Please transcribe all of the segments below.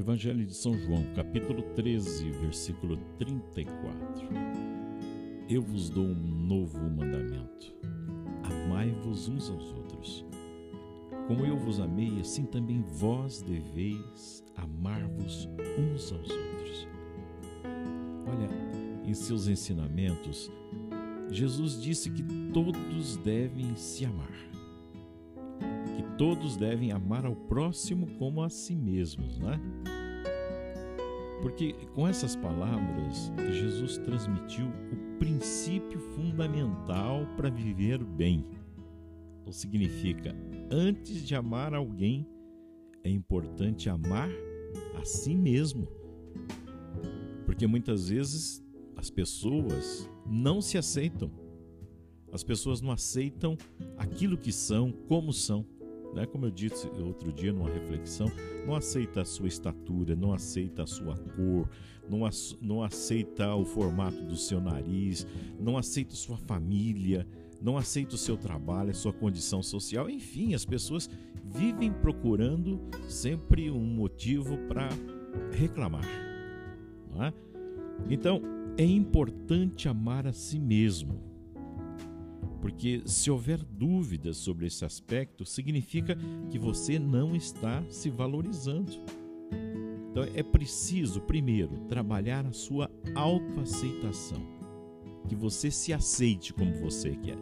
Evangelho de São João, capítulo 13, versículo 34. Eu vos dou um novo mandamento: amai-vos uns aos outros. Como eu vos amei, assim também vós deveis amar-vos uns aos outros. Olha, em seus ensinamentos, Jesus disse que todos devem se amar todos devem amar ao próximo como a si mesmos, né? Porque com essas palavras, Jesus transmitiu o princípio fundamental para viver bem. Ou significa, antes de amar alguém, é importante amar a si mesmo. Porque muitas vezes as pessoas não se aceitam. As pessoas não aceitam aquilo que são, como são. Né? Como eu disse outro dia numa reflexão, não aceita a sua estatura, não aceita a sua cor, não, não aceita o formato do seu nariz, não aceita sua família, não aceita o seu trabalho, a sua condição social, enfim, as pessoas vivem procurando sempre um motivo para reclamar. É? Então, é importante amar a si mesmo porque se houver dúvidas sobre esse aspecto, significa que você não está se valorizando. Então é preciso, primeiro, trabalhar a sua autoaceitação. Que você se aceite como você quer,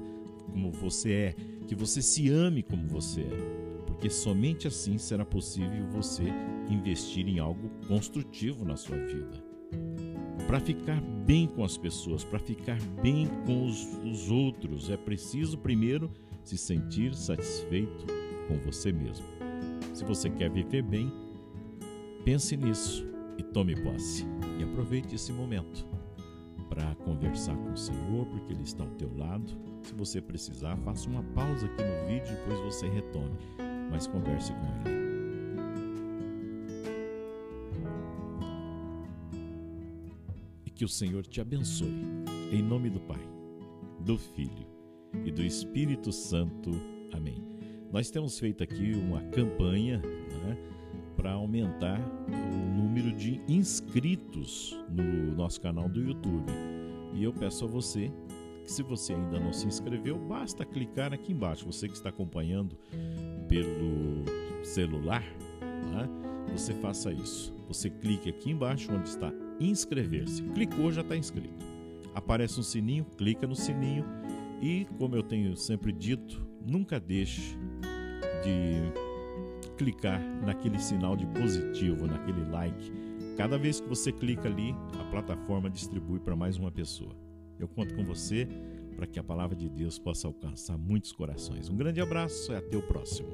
como você é, que você se ame como você é. Porque somente assim será possível você investir em algo construtivo na sua vida para ficar bem com as pessoas, para ficar bem com os, os, outros, é preciso primeiro se sentir satisfeito com você mesmo. Se você quer viver bem, pense nisso e tome posse. E aproveite esse momento para conversar com o Senhor, porque Ele está ao teu lado. Se você precisar, faça uma pausa aqui no vídeo, depois você retome, mas converse com Ele. Que o Senhor te abençoe. Em nome do Pai, do Filho e do Espírito Santo. Amém. Nós temos feito aqui uma campanha né, para aumentar o número de inscritos no nosso canal do YouTube. E eu peço a você que, se você ainda não se inscreveu, basta clicar aqui embaixo. Você que está acompanhando pelo celular, né, você faça isso. Você clique aqui embaixo onde está inscrever-se. Clicou, já está inscrito. Aparece um sininho, clica no sininho e, como eu tenho sempre dito, nunca deixe de clicar naquele sinal de positivo, naquele like. Cada vez que você clica ali, a plataforma distribui para mais uma pessoa. Eu conto com você para que a palavra de Deus possa alcançar muitos corações. Um grande abraço e até o próximo.